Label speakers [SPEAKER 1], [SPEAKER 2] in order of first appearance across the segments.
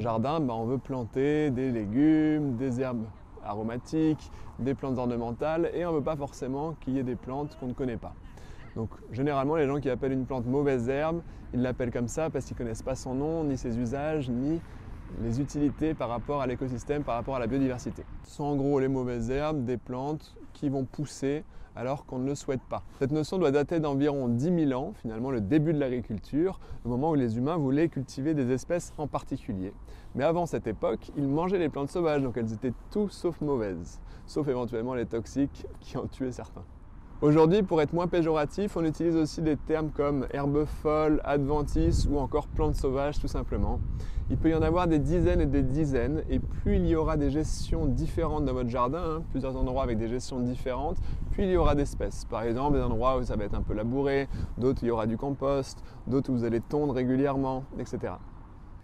[SPEAKER 1] jardin, bah, on veut planter des légumes, des herbes aromatiques, des plantes ornementales et on ne veut pas forcément qu'il y ait des plantes qu'on ne connaît pas. Donc généralement les gens qui appellent une plante mauvaise herbe, ils l'appellent comme ça parce qu'ils ne connaissent pas son nom, ni ses usages, ni les utilités par rapport à l'écosystème, par rapport à la biodiversité. Ce en gros les mauvaises herbes, des plantes qui vont pousser alors qu'on ne le souhaite pas. Cette notion doit dater d'environ 10 000 ans, finalement le début de l'agriculture, le moment où les humains voulaient cultiver des espèces en particulier. Mais avant cette époque, ils mangeaient les plantes sauvages, donc elles étaient tout sauf mauvaises, sauf éventuellement les toxiques qui en tuaient certains. Aujourd'hui, pour être moins péjoratif, on utilise aussi des termes comme herbe folle, adventice ou encore plante sauvage tout simplement. Il peut y en avoir des dizaines et des dizaines et plus il y aura des gestions différentes dans votre jardin, hein, plusieurs endroits avec des gestions différentes, plus il y aura d'espèces. Par exemple, des endroits où ça va être un peu labouré, d'autres où il y aura du compost, d'autres où vous allez tondre régulièrement, etc.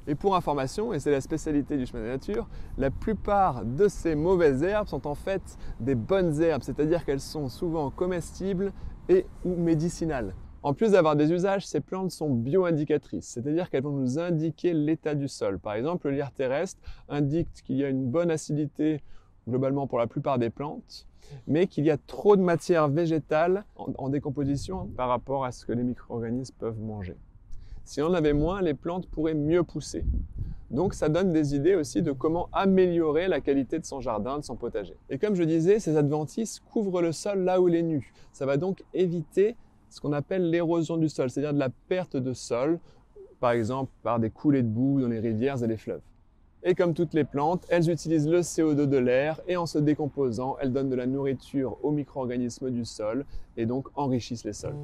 [SPEAKER 1] Et pour information, et c'est la spécialité du chemin de la nature, la plupart de ces mauvaises herbes sont en fait des bonnes herbes, c'est-à-dire qu'elles sont souvent comestibles et ou médicinales. En plus d'avoir des usages, ces plantes sont bio-indicatrices, c'est-à-dire qu'elles vont nous indiquer l'état du sol. Par exemple, le lierre terrestre indique qu'il y a une bonne acidité globalement pour la plupart des plantes, mais qu'il y a trop de matière végétale en, en décomposition par rapport à ce que les micro-organismes peuvent manger. Si on en avait moins, les plantes pourraient mieux pousser. Donc ça donne des idées aussi de comment améliorer la qualité de son jardin, de son potager. Et comme je disais, ces adventices couvrent le sol là où il est nu. Ça va donc éviter ce qu'on appelle l'érosion du sol, c'est-à-dire de la perte de sol, par exemple par des coulées de boue dans les rivières et les fleuves. Et comme toutes les plantes, elles utilisent le CO2 de l'air et en se décomposant, elles donnent de la nourriture aux micro-organismes du sol et donc enrichissent les sols.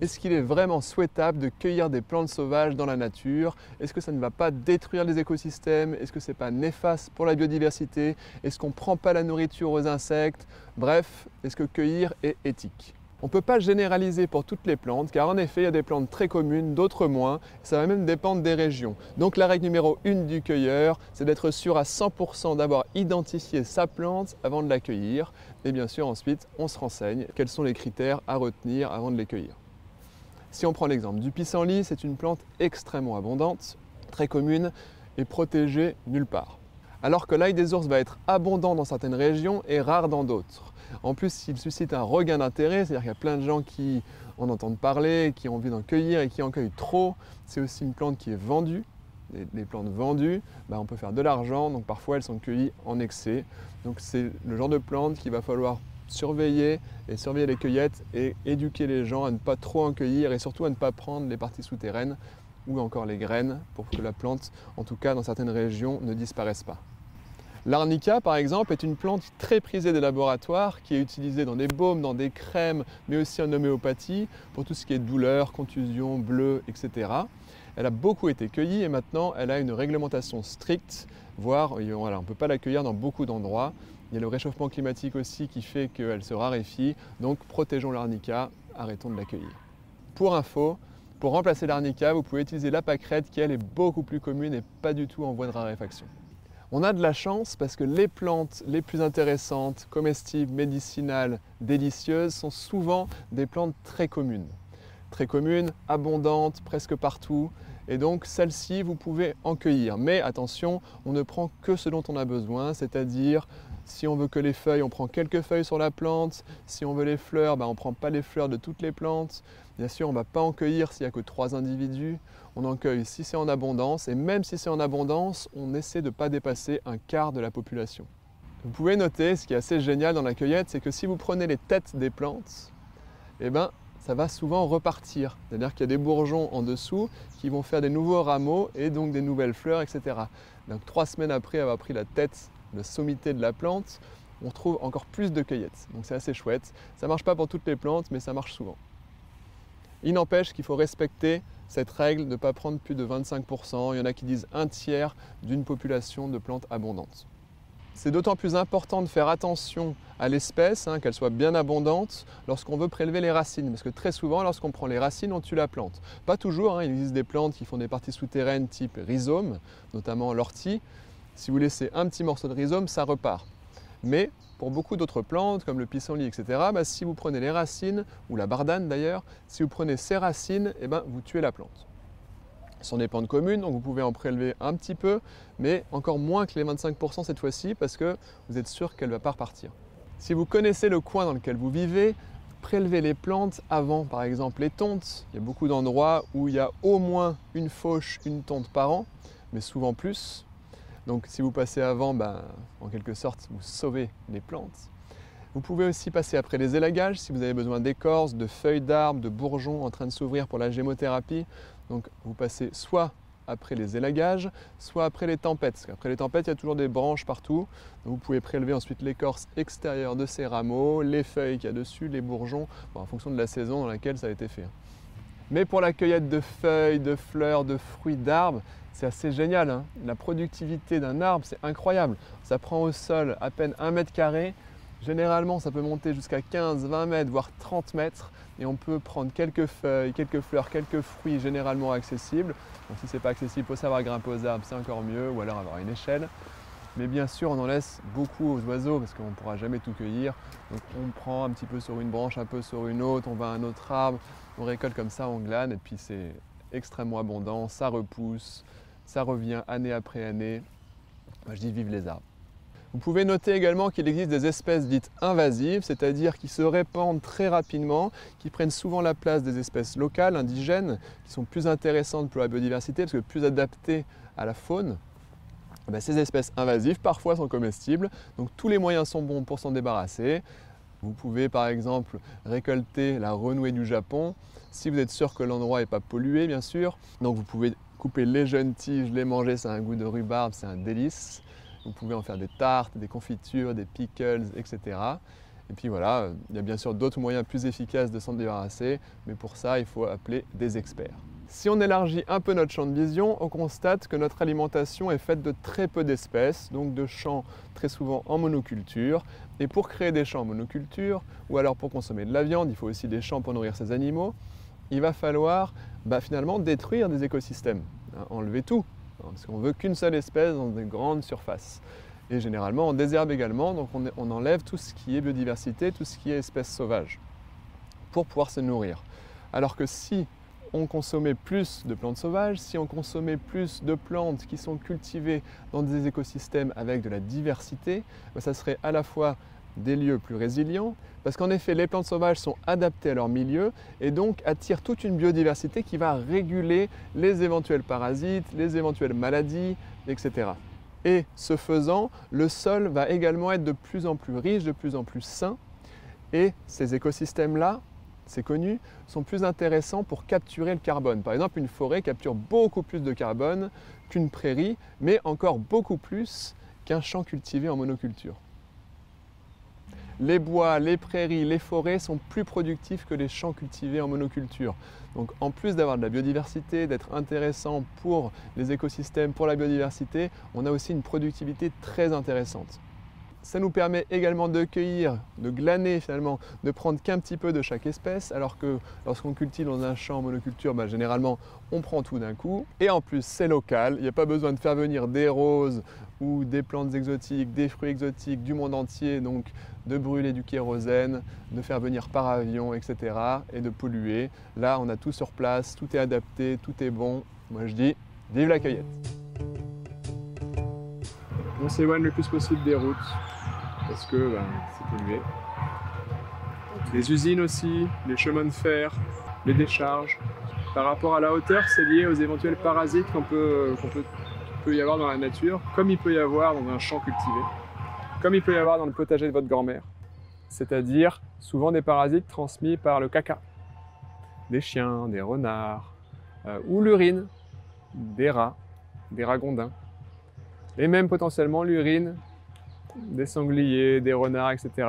[SPEAKER 1] Est-ce qu'il est vraiment souhaitable de cueillir des plantes sauvages dans la nature? Est-ce que ça ne va pas détruire les écosystèmes? Est-ce que ce n'est pas néfaste pour la biodiversité? Est-ce qu'on ne prend pas la nourriture aux insectes? Bref, est-ce que cueillir est éthique? On ne peut pas généraliser pour toutes les plantes, car en effet, il y a des plantes très communes, d'autres moins. Ça va même dépendre des régions. Donc la règle numéro 1 du cueilleur, c'est d'être sûr à 100% d'avoir identifié sa plante avant de la cueillir. Et bien sûr, ensuite, on se renseigne quels sont les critères à retenir avant de les cueillir. Si on prend l'exemple du pissenlit, c'est une plante extrêmement abondante, très commune et protégée nulle part. Alors que l'ail des ours va être abondant dans certaines régions et rare dans d'autres. En plus, il suscite un regain d'intérêt, c'est-à-dire qu'il y a plein de gens qui en entendent parler, qui ont envie d'en cueillir et qui en cueillent trop. C'est aussi une plante qui est vendue. Les, plantes vendues, bah, on peut faire de l'argent, donc parfois elles sont cueillies en excès. Donc c'est le genre de plante qu'il va falloir surveiller et surveiller les cueillettes et éduquer les gens à ne pas trop en cueillir et surtout à ne pas prendre les parties souterraines ou encore les graines pour que la plante, en tout cas dans certaines régions, ne disparaisse pas. L'arnica, par exemple, est une plante très prisée des laboratoires qui est utilisée dans des baumes, dans des crèmes, mais aussi en homéopathie pour tout ce qui est douleur, contusion, bleu, etc. Elle a beaucoup été cueillie et maintenant elle a une réglementation stricte, voire on ne peut pas la cueillir dans beaucoup d'endroits. Il y a le réchauffement climatique aussi qui fait qu'elle se raréfie, donc protégeons l'arnica, arrêtons de l'accueillir. Pour info, pour remplacer l'arnica, vous pouvez utiliser la pâquerette qui elle est beaucoup plus commune et pas du tout en voie de raréfaction. On a de la chance parce que les plantes les plus intéressantes, comestibles, médicinales, délicieuses sont souvent des plantes très communes. Très communes, abondantes, presque partout. Et donc celles-ci, vous pouvez en cueillir. Mais attention, on ne prend que ce dont on a besoin, c'est-à-dire si on veut que les feuilles, on prend quelques feuilles sur la plante. Si on veut les fleurs, ben, on ne prend pas les fleurs de toutes les plantes. Bien sûr, on ne va pas en cueillir s'il n'y a que trois individus. On en cueille si c'est en abondance. Et même si c'est en abondance, on essaie de ne pas dépasser un quart de la population. Vous pouvez noter, ce qui est assez génial dans la cueillette, c'est que si vous prenez les têtes des plantes, eh ben, ça va souvent repartir. C'est-à-dire qu'il y a des bourgeons en dessous qui vont faire des nouveaux rameaux et donc des nouvelles fleurs, etc. Donc trois semaines après avoir pris la tête la sommité de la plante, on trouve encore plus de cueillettes. Donc c'est assez chouette. Ça ne marche pas pour toutes les plantes, mais ça marche souvent. Il n'empêche qu'il faut respecter cette règle de ne pas prendre plus de 25%. Il y en a qui disent un tiers d'une population de plantes abondantes. C'est d'autant plus important de faire attention à l'espèce, hein, qu'elle soit bien abondante, lorsqu'on veut prélever les racines. Parce que très souvent, lorsqu'on prend les racines, on tue la plante. Pas toujours, hein. il existe des plantes qui font des parties souterraines type rhizome, notamment l'ortie, si vous laissez un petit morceau de rhizome, ça repart. Mais pour beaucoup d'autres plantes, comme le pissenlit, etc., bah, si vous prenez les racines, ou la bardane d'ailleurs, si vous prenez ces racines, eh ben, vous tuez la plante. Ce sont des plantes communes, donc vous pouvez en prélever un petit peu, mais encore moins que les 25% cette fois-ci, parce que vous êtes sûr qu'elle ne va pas repartir. Si vous connaissez le coin dans lequel vous vivez, prélevez les plantes avant, par exemple les tontes. Il y a beaucoup d'endroits où il y a au moins une fauche, une tonte par an, mais souvent plus. Donc si vous passez avant, ben, en quelque sorte, vous sauvez les plantes. Vous pouvez aussi passer après les élagages si vous avez besoin d'écorces, de feuilles d'arbres, de bourgeons en train de s'ouvrir pour la gémothérapie. Donc vous passez soit après les élagages, soit après les tempêtes. Qu'après les tempêtes, il y a toujours des branches partout. vous pouvez prélever ensuite l'écorce extérieure de ces rameaux, les feuilles qu'il y a dessus, les bourgeons, en fonction de la saison dans laquelle ça a été fait. Mais pour la cueillette de feuilles, de fleurs, de fruits, d'arbres, c'est assez génial. Hein. la productivité d'un arbre, c'est incroyable. Ça prend au sol à peine un mètre carré. Généralement, ça peut monter jusqu'à 15, 20 mètres, voire 30 mètres. Et on peut prendre quelques feuilles, quelques fleurs, quelques fruits généralement accessibles. Donc si ce n'est pas accessible, il faut savoir grimper aux arbres, c'est encore mieux, ou alors avoir une échelle. Mais bien sûr, on en laisse beaucoup aux oiseaux parce qu'on ne pourra jamais tout cueillir. Donc on prend un petit peu sur une branche, un peu sur une autre, on va à un autre arbre, on récolte comme ça, on glane, et puis c'est extrêmement abondant, ça repousse, ça revient année après année. Moi, je dis vive les arbres. Vous pouvez noter également qu'il existe des espèces dites invasives, c'est-à-dire qui se répandent très rapidement, qui prennent souvent la place des espèces locales, indigènes, qui sont plus intéressantes pour la biodiversité parce que plus adaptées à la faune. Eh ben, ces espèces invasives parfois sont comestibles, donc tous les moyens sont bons pour s'en débarrasser. Vous pouvez par exemple récolter la renouée du Japon, si vous êtes sûr que l'endroit n'est pas pollué bien sûr. Donc vous pouvez couper les jeunes tiges, les manger, c'est un goût de rhubarbe, c'est un délice. Vous pouvez en faire des tartes, des confitures, des pickles, etc. Et puis voilà, il y a bien sûr d'autres moyens plus efficaces de s'en débarrasser, mais pour ça, il faut appeler des experts. Si on élargit un peu notre champ de vision, on constate que notre alimentation est faite de très peu d'espèces, donc de champs très souvent en monoculture. Et pour créer des champs en monoculture, ou alors pour consommer de la viande, il faut aussi des champs pour nourrir ces animaux, il va falloir bah, finalement détruire des écosystèmes, hein, enlever tout, parce qu'on veut qu'une seule espèce dans des grandes surfaces. Et généralement, on désherbe également, donc on, enlève tout ce qui est biodiversité, tout ce qui est espèces sauvages, pour pouvoir se nourrir. Alors que si on consommait plus de plantes sauvages, si on consommait plus de plantes qui sont cultivées dans des écosystèmes avec de la diversité, ben ça serait à la fois des lieux plus résilients, parce qu'en effet, les plantes sauvages sont adaptées à leur milieu et donc attirent toute une biodiversité qui va réguler les éventuels parasites, les éventuelles maladies, etc. Et ce faisant, le sol va également être de plus en plus riche, de plus en plus sain, et ces écosystèmes-là, c'est connu, sont plus intéressants pour capturer le carbone. Par exemple, une forêt capture beaucoup plus de carbone qu'une prairie, mais encore beaucoup plus qu'un champ cultivé en monoculture les bois, les prairies, les forêts sont plus productifs que les champs cultivés en monoculture. Donc en plus d'avoir de la biodiversité, d'être intéressant pour les écosystèmes, pour la biodiversité, on a aussi une productivité très intéressante. Ça nous permet également de cueillir, de glaner finalement, de prendre qu'un petit peu de chaque espèce, alors que lorsqu'on cultive dans un champ en monoculture, bah, généralement on prend tout d'un coup. Et en plus c'est local, il n'y a pas besoin de faire venir des roses ou des plantes exotiques, des fruits exotiques du monde entier, donc de brûler du kérosène, de faire venir par avion, etc. et de polluer. Là on a tout sur place, tout est adapté, tout est bon. Moi je dis, vive la cueillette on s'éloigne le plus possible des routes parce que ben, c'est pollué. Les usines aussi, les chemins de fer, les décharges. Par rapport à la hauteur, c'est lié aux éventuels parasites qu'on peut, peut, y avoir dans la nature, comme il peut y avoir dans un champ cultivé, comme il peut y avoir dans le potager de votre grand-mère. C'est-à-dire souvent des parasites transmis par le caca, des chiens, des renards, euh, ou l'urine, des rats, des ragondins et même potentiellement l'urine des sangliers, des renards, etc.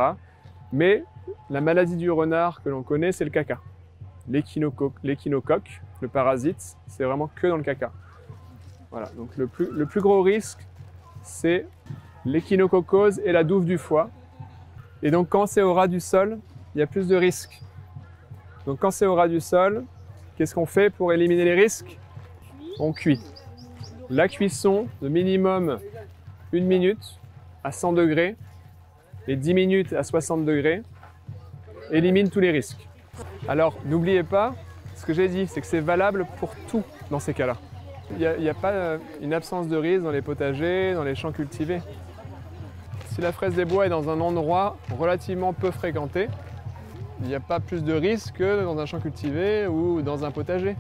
[SPEAKER 1] Mais la maladie du renard que l'on connaît, c'est le caca. L'échinocoque, le parasite, c'est vraiment que dans le caca. Voilà, donc le plus, gros risque, c'est l'échinococose et la douve du foie. Et donc quand c'est au ras du sol, il y a plus de risques. Donc quand c'est au ras du sol, qu'est-ce qu'on fait pour éliminer les risques? On cuit. La cuisson de minimum une minute à 100 degrés et 10 minutes à 60 degrés élimine tous les risques. Alors n'oubliez pas, ce que j'ai dit, c'est que c'est valable pour tout dans ces cas-là. Il n'y a, pas euh, une absence de risque dans les potagers, dans les champs cultivés. Si la fraise des bois est dans un endroit relativement peu fréquenté, il n'y a pas plus de risque que dans un champ cultivé ou dans un potager.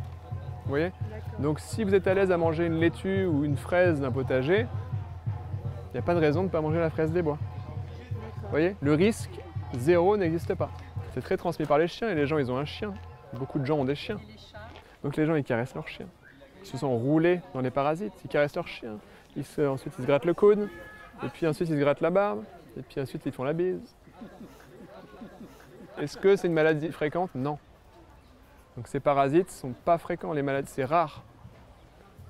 [SPEAKER 1] Vous voyez? Donc si vous êtes à l'aise à manger une laitue ou une fraise d'un potager, il n'y a pas de raison de ne pas manger la fraise des bois. Vous voyez? Le risque zéro n'existe pas. C'est très transmis par les chiens et les gens ils ont un chien. Beaucoup de gens ont des chiens. Donc les gens ils caressent leur chien. Ils se sont roulés dans les parasites, ils caressent leur chien. ensuite ils se grattent le coude, et puis ensuite ils se grattent la barbe, et puis ensuite ils font la bise. Est-ce que c'est une maladie fréquente? Non. Donc ces parasites ne sont pas fréquents, les maladies, c'est rare.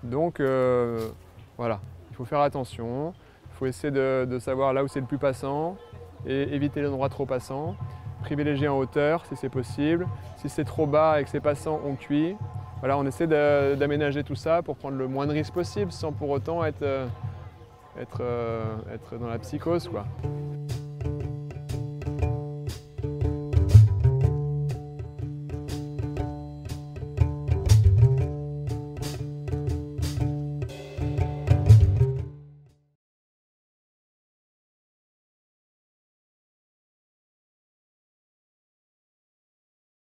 [SPEAKER 1] Donc euh, voilà, il faut faire attention, il faut essayer de, savoir là où c'est le plus passant et éviter les endroits trop passants. Privilégier en hauteur si c'est possible. Si c'est trop bas et que c'est passant, on cuit. Voilà, on essaie d'aménager tout ça pour prendre le moins de risques possible sans pour autant être, euh, euh, être dans la psychose. Quoi.